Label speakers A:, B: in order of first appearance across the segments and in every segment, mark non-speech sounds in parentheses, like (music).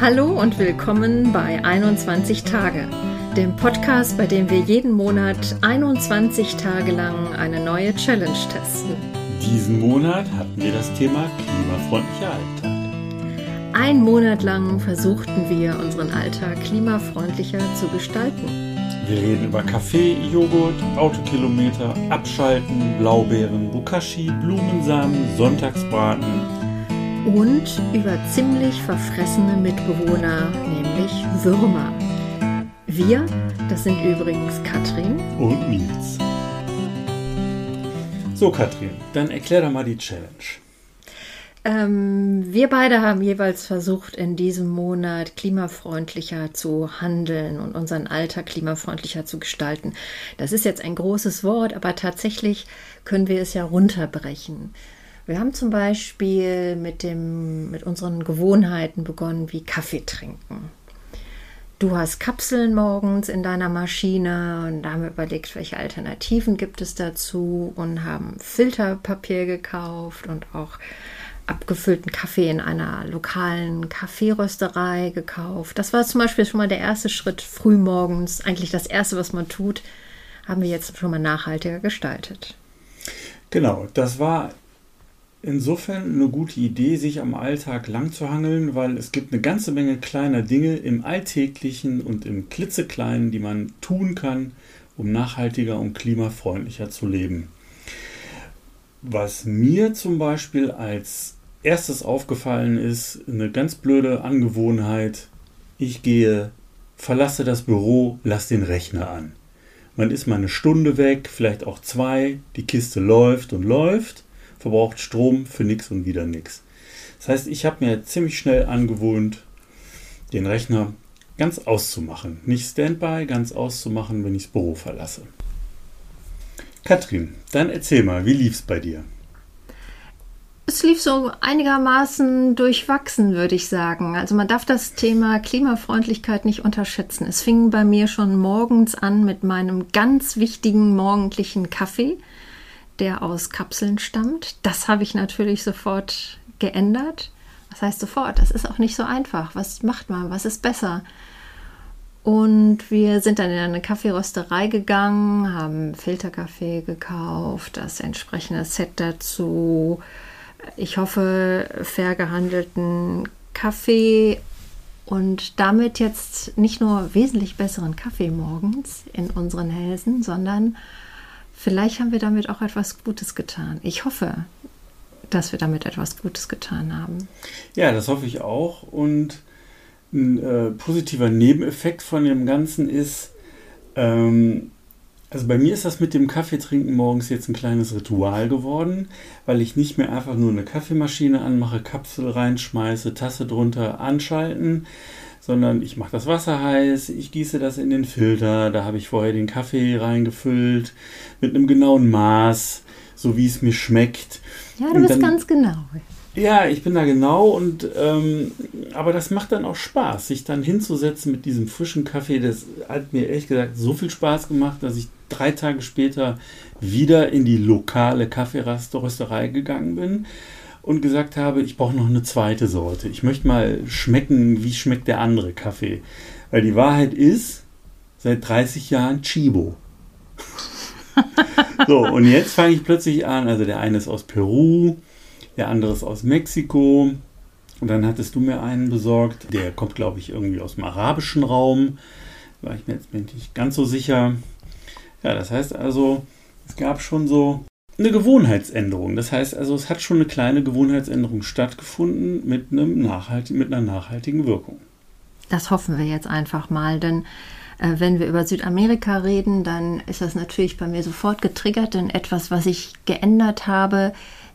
A: Hallo und willkommen bei 21 Tage, dem Podcast, bei dem wir jeden Monat 21 Tage lang eine neue Challenge testen.
B: Diesen Monat hatten wir das Thema klimafreundlicher Alltag.
A: Ein Monat lang versuchten wir, unseren Alltag klimafreundlicher zu gestalten.
B: Wir reden über Kaffee, Joghurt, Autokilometer, Abschalten, Blaubeeren, Bokashi, Blumensamen, Sonntagsbraten
A: und über ziemlich verfressene Mitbewohner, nämlich Würmer. Wir, das sind übrigens Katrin
B: und Nils. So, Katrin, dann erklär doch mal die Challenge.
A: Ähm, wir beide haben jeweils versucht, in diesem Monat klimafreundlicher zu handeln und unseren Alltag klimafreundlicher zu gestalten. Das ist jetzt ein großes Wort, aber tatsächlich können wir es ja runterbrechen. Wir haben zum Beispiel mit, dem, mit unseren Gewohnheiten begonnen, wie Kaffee trinken. Du hast Kapseln morgens in deiner Maschine und da haben wir überlegt, welche Alternativen gibt es dazu und haben Filterpapier gekauft und auch abgefüllten Kaffee in einer lokalen Kaffeerösterei gekauft. Das war zum Beispiel schon mal der erste Schritt früh morgens. Eigentlich das erste, was man tut, haben wir jetzt schon mal nachhaltiger gestaltet.
B: Genau, das war insofern eine gute Idee, sich am Alltag lang zu hangeln, weil es gibt eine ganze Menge kleiner Dinge im Alltäglichen und im Klitzekleinen, die man tun kann, um nachhaltiger und klimafreundlicher zu leben. Was mir zum Beispiel als erstes aufgefallen ist, eine ganz blöde Angewohnheit, ich gehe, verlasse das Büro, lass den Rechner an. Man ist mal eine Stunde weg, vielleicht auch zwei, die Kiste läuft und läuft verbraucht Strom für nichts und wieder nichts. Das heißt, ich habe mir ziemlich schnell angewohnt, den Rechner ganz auszumachen. Nicht Standby, ganz auszumachen, wenn ich das Büro verlasse. Katrin, dann erzähl mal, wie lief es bei dir?
A: Es lief so einigermaßen durchwachsen, würde ich sagen. Also man darf das Thema Klimafreundlichkeit nicht unterschätzen. Es fing bei mir schon morgens an mit meinem ganz wichtigen morgendlichen Kaffee der aus Kapseln stammt. Das habe ich natürlich sofort geändert. Was heißt sofort? Das ist auch nicht so einfach. Was macht man? Was ist besser? Und wir sind dann in eine Kaffeerösterei gegangen, haben Filterkaffee gekauft, das entsprechende Set dazu. Ich hoffe, fair gehandelten Kaffee und damit jetzt nicht nur wesentlich besseren Kaffee morgens in unseren Hälsen, sondern Vielleicht haben wir damit auch etwas Gutes getan. Ich hoffe, dass wir damit etwas Gutes getan haben.
B: Ja, das hoffe ich auch. Und ein äh, positiver Nebeneffekt von dem Ganzen ist, ähm, also bei mir ist das mit dem Kaffeetrinken morgens jetzt ein kleines Ritual geworden, weil ich nicht mehr einfach nur eine Kaffeemaschine anmache, Kapsel reinschmeiße, Tasse drunter anschalten, sondern ich mache das Wasser heiß, ich gieße das in den Filter, da habe ich vorher den Kaffee reingefüllt mit einem genauen Maß, so wie es mir schmeckt.
A: Ja, du und bist dann, ganz genau.
B: Ja, ich bin da genau und ähm, aber das macht dann auch Spaß, sich dann hinzusetzen mit diesem frischen Kaffee. Das hat mir ehrlich gesagt so viel Spaß gemacht, dass ich drei Tage später wieder in die lokale Kaffeerösterei gegangen bin und gesagt habe, ich brauche noch eine zweite Sorte. Ich möchte mal schmecken, wie schmeckt der andere Kaffee. Weil die Wahrheit ist, seit 30 Jahren Chibo. (laughs) so, und jetzt fange ich plötzlich an, also der eine ist aus Peru, der andere ist aus Mexiko. Und dann hattest du mir einen besorgt, der kommt, glaube ich, irgendwie aus dem arabischen Raum. War ich mir jetzt nicht ganz so sicher. Ja, das heißt also, es gab schon so eine Gewohnheitsänderung. Das heißt also, es hat schon eine kleine Gewohnheitsänderung stattgefunden mit, einem nachhaltig, mit einer nachhaltigen Wirkung.
A: Das hoffen wir jetzt einfach mal, denn äh, wenn wir über Südamerika reden, dann ist das natürlich bei mir sofort getriggert, denn etwas, was ich geändert habe,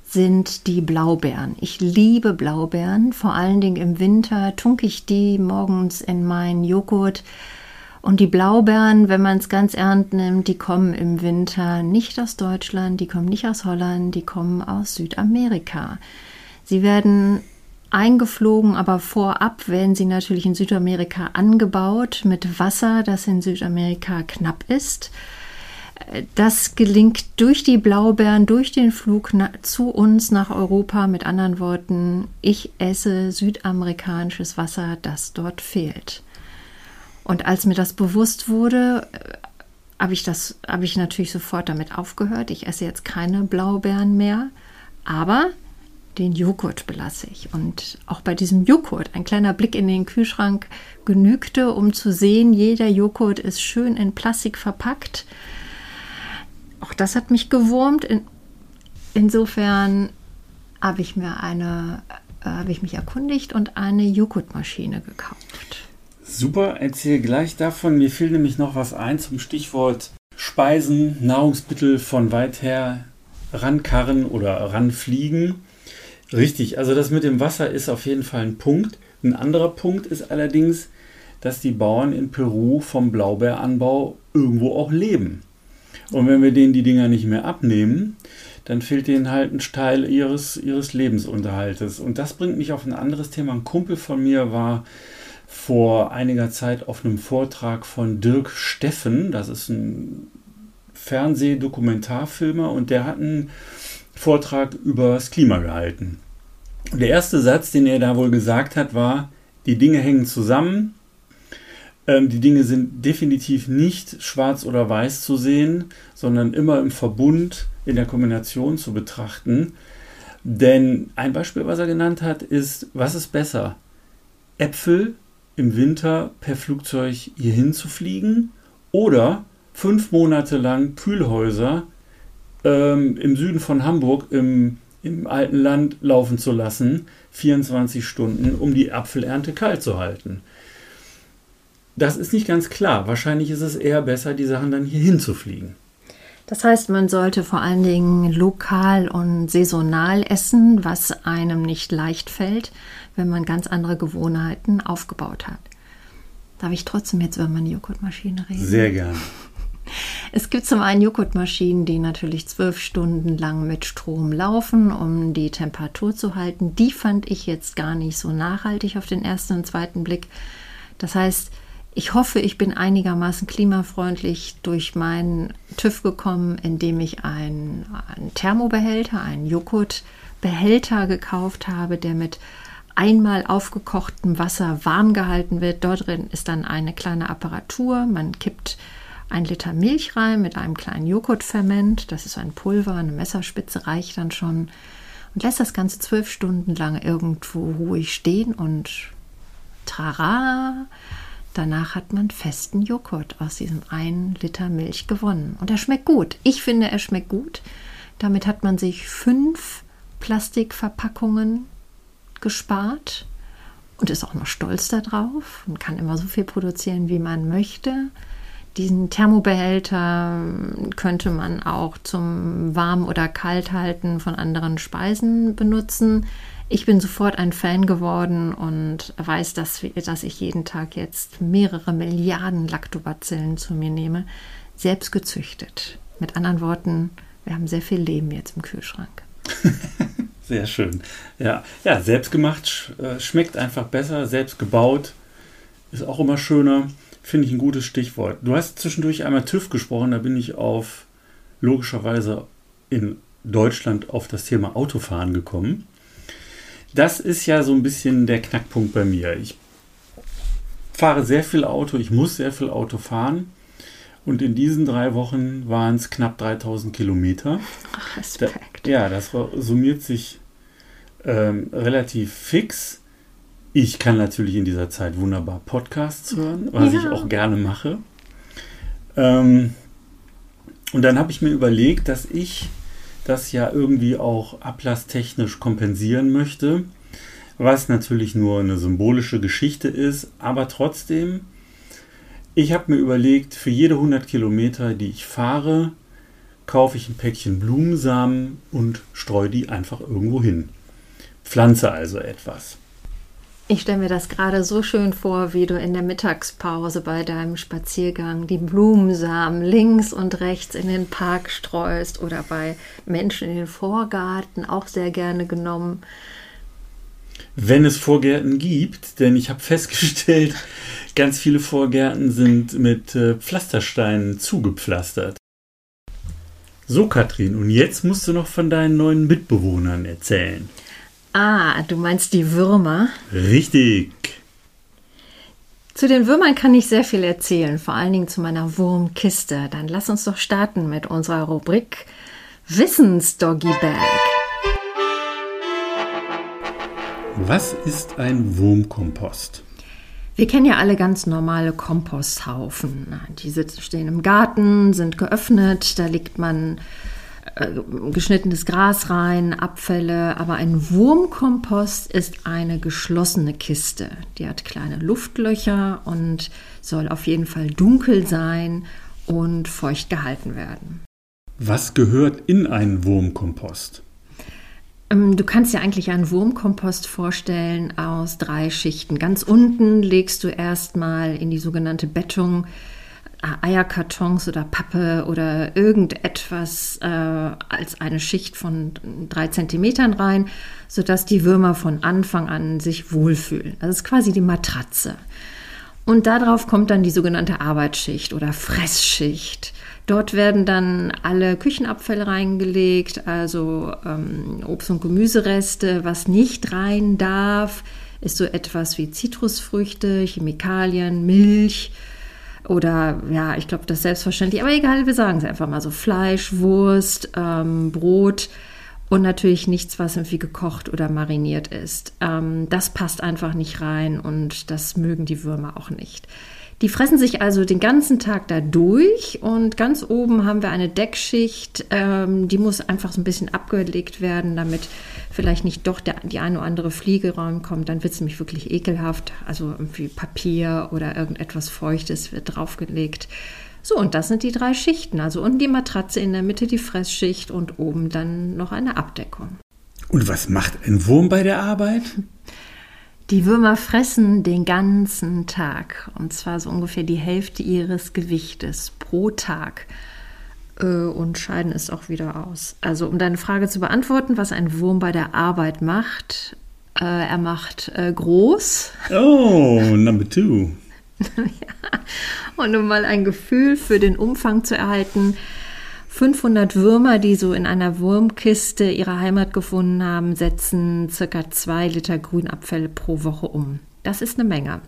A: sind die Blaubeeren. Ich liebe Blaubeeren, vor allen Dingen im Winter tunke ich die morgens in meinen Joghurt und die Blaubeeren, wenn man es ganz ernst nimmt, die kommen im Winter nicht aus Deutschland, die kommen nicht aus Holland, die kommen aus Südamerika. Sie werden eingeflogen, aber vorab werden sie natürlich in Südamerika angebaut mit Wasser, das in Südamerika knapp ist. das gelingt durch die Blaubeeren, durch den Flug zu uns nach Europa. Mit anderen Worten, ich esse südamerikanisches Wasser, das dort fehlt. Und als mir das bewusst wurde, äh, habe ich das, habe ich natürlich sofort damit aufgehört. Ich esse jetzt keine Blaubeeren mehr, aber den Joghurt belasse ich. Und auch bei diesem Joghurt, ein kleiner Blick in den Kühlschrank genügte, um zu sehen, jeder Joghurt ist schön in Plastik verpackt. Auch das hat mich gewurmt. In, insofern habe ich mir eine, äh, habe ich mich erkundigt und eine Joghurtmaschine gekauft.
B: Super, erzähle gleich davon. Mir fiel nämlich noch was ein zum Stichwort Speisen, Nahrungsmittel von weit her rankarren oder ranfliegen. Richtig, also das mit dem Wasser ist auf jeden Fall ein Punkt. Ein anderer Punkt ist allerdings, dass die Bauern in Peru vom Blaubeeranbau irgendwo auch leben. Und wenn wir denen die Dinger nicht mehr abnehmen, dann fehlt denen halt ein Teil ihres, ihres Lebensunterhaltes. Und das bringt mich auf ein anderes Thema. Ein Kumpel von mir war vor einiger Zeit auf einem Vortrag von Dirk Steffen. Das ist ein Fernsehdokumentarfilmer und der hat einen Vortrag über das Klima gehalten. Der erste Satz, den er da wohl gesagt hat, war, die Dinge hängen zusammen, ähm, die Dinge sind definitiv nicht schwarz oder weiß zu sehen, sondern immer im Verbund, in der Kombination zu betrachten. Denn ein Beispiel, was er genannt hat, ist, was ist besser? Äpfel im Winter per Flugzeug hierhin zu fliegen oder fünf Monate lang Kühlhäuser ähm, im Süden von Hamburg im, im alten Land laufen zu lassen, 24 Stunden, um die Apfelernte kalt zu halten. Das ist nicht ganz klar. Wahrscheinlich ist es eher besser, die Sachen dann hier hinzufliegen.
A: Das heißt, man sollte vor allen Dingen lokal und saisonal essen, was einem nicht leicht fällt, wenn man ganz andere Gewohnheiten aufgebaut hat. Darf ich trotzdem jetzt über meine Joghurtmaschine reden?
B: Sehr gern. (laughs)
A: Es gibt zum einen Joghurtmaschinen, die natürlich zwölf Stunden lang mit Strom laufen, um die Temperatur zu halten. Die fand ich jetzt gar nicht so nachhaltig auf den ersten und zweiten Blick. Das heißt, ich hoffe, ich bin einigermaßen klimafreundlich durch meinen TÜV gekommen, indem ich einen, einen Thermobehälter, einen Joghurtbehälter gekauft habe, der mit einmal aufgekochtem Wasser warm gehalten wird. Dort drin ist dann eine kleine Apparatur. Man kippt ein Liter Milch rein mit einem kleinen Joghurtferment. Das ist ein Pulver, eine Messerspitze reicht dann schon. Und lässt das Ganze zwölf Stunden lang irgendwo ruhig stehen und trara, Danach hat man festen Joghurt aus diesem einen Liter Milch gewonnen. Und er schmeckt gut. Ich finde, er schmeckt gut. Damit hat man sich fünf Plastikverpackungen gespart und ist auch noch stolz darauf und kann immer so viel produzieren, wie man möchte. Diesen Thermobehälter könnte man auch zum Warm- oder Kalthalten von anderen Speisen benutzen. Ich bin sofort ein Fan geworden und weiß, dass, dass ich jeden Tag jetzt mehrere Milliarden Lactobacillen zu mir nehme, selbst gezüchtet. Mit anderen Worten, wir haben sehr viel Leben jetzt im Kühlschrank. (laughs)
B: sehr schön. Ja, ja selbstgemacht äh, schmeckt einfach besser, selbst gebaut ist auch immer schöner. Finde ich ein gutes Stichwort. Du hast zwischendurch einmal TÜV gesprochen, da bin ich auf logischerweise in Deutschland auf das Thema Autofahren gekommen das ist ja so ein bisschen der Knackpunkt bei mir. Ich fahre sehr viel Auto, ich muss sehr viel Auto fahren. Und in diesen drei Wochen waren es knapp 3000 Kilometer.
A: Ach, Respekt.
B: Da, ja, das summiert sich ähm, relativ fix. Ich kann natürlich in dieser Zeit wunderbar Podcasts hören, was ja. ich auch gerne mache. Ähm, und dann habe ich mir überlegt, dass ich das ja irgendwie auch ablasstechnisch kompensieren möchte, was natürlich nur eine symbolische Geschichte ist, aber trotzdem, ich habe mir überlegt, für jede 100 Kilometer, die ich fahre, kaufe ich ein Päckchen Blumensamen und streue die einfach irgendwo hin. Pflanze also etwas.
A: Ich stelle mir das gerade so schön vor, wie du in der Mittagspause bei deinem Spaziergang die Blumensamen links und rechts in den Park streust oder bei Menschen in den Vorgarten auch sehr gerne genommen.
B: Wenn es Vorgärten gibt, denn ich habe festgestellt, (laughs) ganz viele Vorgärten sind mit äh, Pflastersteinen zugepflastert. So, Katrin, und jetzt musst du noch von deinen neuen Mitbewohnern erzählen.
A: Ah, du meinst die Würmer?
B: Richtig.
A: Zu den Würmern kann ich sehr viel erzählen, vor allen Dingen zu meiner Wurmkiste. Dann lass uns doch starten mit unserer Rubrik Wissensdoggy Bag.
B: Was ist ein Wurmkompost?
A: Wir kennen ja alle ganz normale Komposthaufen. Die stehen im Garten, sind geöffnet, da legt man geschnittenes Gras rein, Abfälle, aber ein Wurmkompost ist eine geschlossene Kiste. Die hat kleine Luftlöcher und soll auf jeden Fall dunkel sein und feucht gehalten werden.
B: Was gehört in einen Wurmkompost?
A: Ähm, du kannst dir eigentlich einen Wurmkompost vorstellen aus drei Schichten. Ganz unten legst du erstmal in die sogenannte Bettung äh, Eierkartons oder Pappe oder irgendetwas äh, als eine Schicht von drei Zentimetern rein, sodass die Würmer von Anfang an sich wohlfühlen. Das ist quasi die Matratze. Und darauf kommt dann die sogenannte Arbeitsschicht oder Fressschicht. Dort werden dann alle Küchenabfälle reingelegt, also ähm, Obst- und Gemüsereste. Was nicht rein darf, ist so etwas wie Zitrusfrüchte, Chemikalien, Milch oder ja, ich glaube, das ist selbstverständlich. Aber egal, wir sagen es einfach mal so: Fleisch, Wurst, ähm, Brot und natürlich nichts, was irgendwie gekocht oder mariniert ist. Ähm, das passt einfach nicht rein und das mögen die Würmer auch nicht. Die fressen sich also den ganzen Tag da durch und ganz oben haben wir eine Deckschicht, ähm, die muss einfach so ein bisschen abgelegt werden, damit vielleicht nicht doch der, die eine oder andere Fliege reinkommt. Dann wird es nämlich wirklich ekelhaft. Also irgendwie Papier oder irgendetwas Feuchtes wird draufgelegt. So, und das sind die drei Schichten. Also unten die Matratze, in der Mitte die Fressschicht und oben dann noch eine Abdeckung.
B: Und was macht ein Wurm bei der Arbeit?
A: Die Würmer fressen den ganzen Tag und zwar so ungefähr die Hälfte ihres Gewichtes pro Tag äh, und scheiden es auch wieder aus. Also um deine Frage zu beantworten, was ein Wurm bei der Arbeit macht, äh, er macht äh, groß.
B: Oh, number two. (laughs)
A: ja. Und um mal ein Gefühl für den Umfang zu erhalten, 500 Würmer, die so in einer Wurmkiste ihre Heimat gefunden haben, setzen circa zwei Liter Grünabfälle pro Woche um. Das ist eine Menge.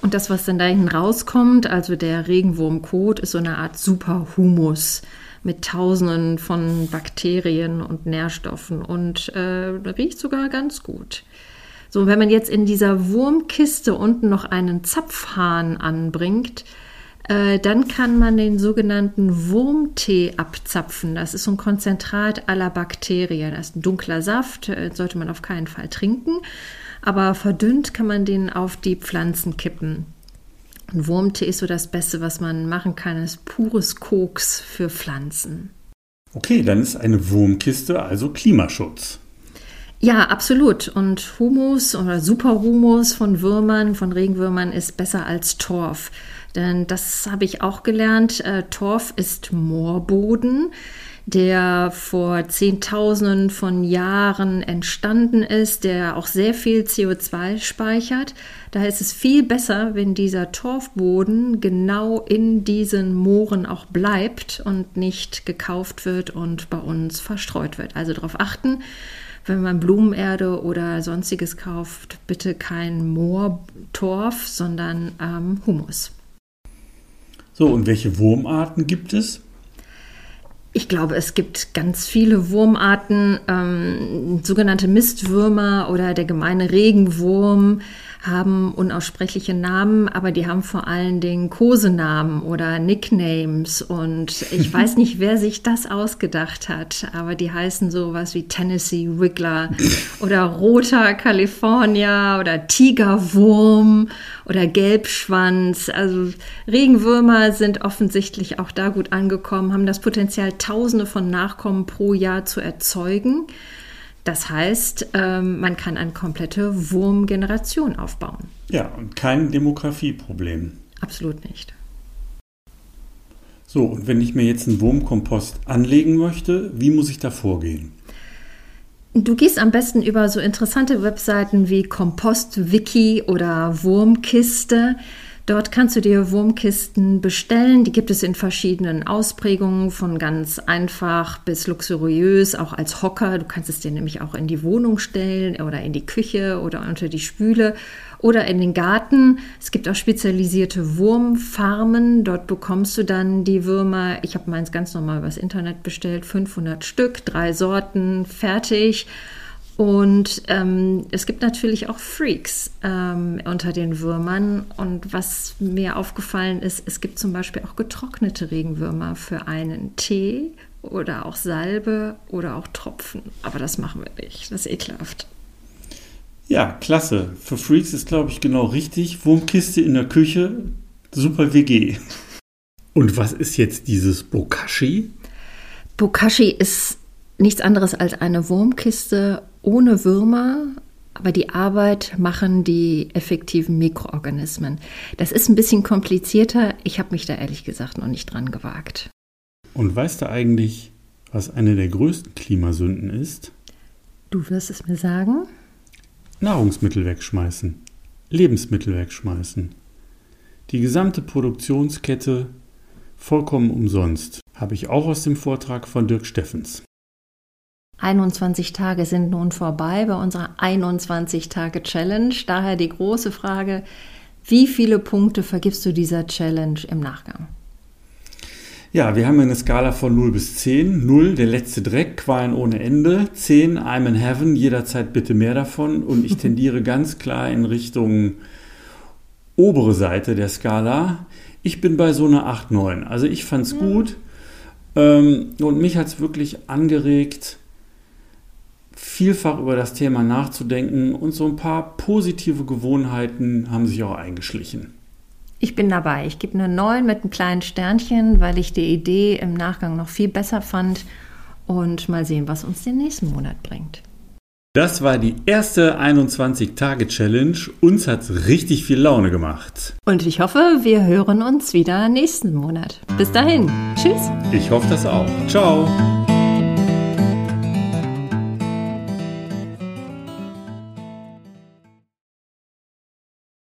A: Und das, was dann da hinten rauskommt, also der Regenwurmkot, ist so eine Art Superhumus mit Tausenden von Bakterien und Nährstoffen und äh, riecht sogar ganz gut. So, wenn man jetzt in dieser Wurmkiste unten noch einen Zapfhahn anbringt, äh, dann kann man den sogenannten Wurmtee abzapfen. Das ist so ein Konzentrat aller Bakterien. Das ist ein dunkler Saft, äh, sollte man auf keinen Fall trinken. Aber verdünnt kann man den auf die Pflanzen kippen. Ein Wurmtee ist so das Beste, was man machen kann. Das ist pures Koks für Pflanzen.
B: Okay, dann ist eine Wurmkiste also Klimaschutz.
A: Ja, absolut. Und Humus oder Superhumus von Würmern, von Regenwürmern ist besser als Torf. Denn das habe ich auch gelernt. Äh, Torf ist Moorboden, der vor Zehntausenden von Jahren entstanden ist, der auch sehr viel CO2 speichert. Daher ist es viel besser, wenn dieser Torfboden genau in diesen Mooren auch bleibt und nicht gekauft wird und bei uns verstreut wird. Also darauf achten, wenn man Blumenerde oder sonstiges kauft, bitte kein Moortorf, sondern ähm, Humus.
B: So, und welche Wurmarten gibt es?
A: Ich glaube, es gibt ganz viele Wurmarten, ähm, sogenannte Mistwürmer oder der gemeine Regenwurm haben unaussprechliche Namen, aber die haben vor allen Dingen Kosenamen oder Nicknames. Und ich (laughs) weiß nicht, wer sich das ausgedacht hat, aber die heißen sowas wie Tennessee Wiggler (laughs) oder Roter California oder Tigerwurm oder Gelbschwanz. Also Regenwürmer sind offensichtlich auch da gut angekommen, haben das Potenzial, Tausende von Nachkommen pro Jahr zu erzeugen. Das heißt, ähm, man kann eine komplette Wurmgeneration aufbauen.
B: Ja, und kein Demografieproblem.
A: Absolut nicht.
B: So, und wenn ich mir jetzt einen Wurmkompost anlegen möchte, wie muss ich da vorgehen?
A: Du gehst am besten über so interessante Webseiten wie Kompostwiki oder Wurmkiste. Dort kannst du dir Wurmkisten bestellen. Die gibt es in verschiedenen Ausprägungen, von ganz einfach bis luxuriös, auch als Hocker. Du kannst es dir nämlich auch in die Wohnung stellen oder in die Küche oder unter die Spüle oder in den Garten. Es gibt auch spezialisierte Wurmfarmen. Dort bekommst du dann die Würmer. Ich habe meins ganz normal übers Internet bestellt. 500 Stück, drei Sorten, fertig. Und ähm, es gibt natürlich auch Freaks ähm, unter den Würmern. Und was mir aufgefallen ist, es gibt zum Beispiel auch getrocknete Regenwürmer für einen Tee oder auch Salbe oder auch Tropfen. Aber das machen wir nicht. Das ist ekelhaft.
B: Ja, klasse. Für Freaks ist, glaube ich, genau richtig. Wurmkiste in der Küche, super WG. Und was ist jetzt dieses Bokashi?
A: Bokashi ist nichts anderes als eine Wurmkiste ohne Würmer, aber die Arbeit machen die effektiven Mikroorganismen. Das ist ein bisschen komplizierter. Ich habe mich da ehrlich gesagt noch nicht dran gewagt.
B: Und weißt du eigentlich, was eine der größten Klimasünden ist?
A: Du wirst es mir sagen?
B: Nahrungsmittel wegschmeißen, Lebensmittel wegschmeißen. Die gesamte Produktionskette vollkommen umsonst. Habe ich auch aus dem Vortrag von Dirk Steffens.
A: 21 Tage sind nun vorbei bei unserer 21 Tage Challenge. Daher die große Frage, wie viele Punkte vergibst du dieser Challenge im Nachgang?
B: Ja, wir haben eine Skala von 0 bis 10. 0, der letzte Dreck, Qualen ohne Ende. 10, I'm in heaven, jederzeit bitte mehr davon. Und ich (laughs) tendiere ganz klar in Richtung obere Seite der Skala. Ich bin bei so einer 8, 9. Also ich fand es gut. Ähm, und mich hat es wirklich angeregt, vielfach über das Thema nachzudenken und so ein paar positive Gewohnheiten haben sich auch eingeschlichen.
A: Ich bin dabei. Ich gebe eine 9 mit einem kleinen Sternchen, weil ich die Idee im Nachgang noch viel besser fand. Und mal sehen, was uns den nächsten Monat bringt.
B: Das war die erste 21-Tage-Challenge. Uns hat es richtig viel Laune gemacht.
A: Und ich hoffe, wir hören uns wieder nächsten Monat. Bis dahin. Tschüss.
B: Ich hoffe das auch. Ciao.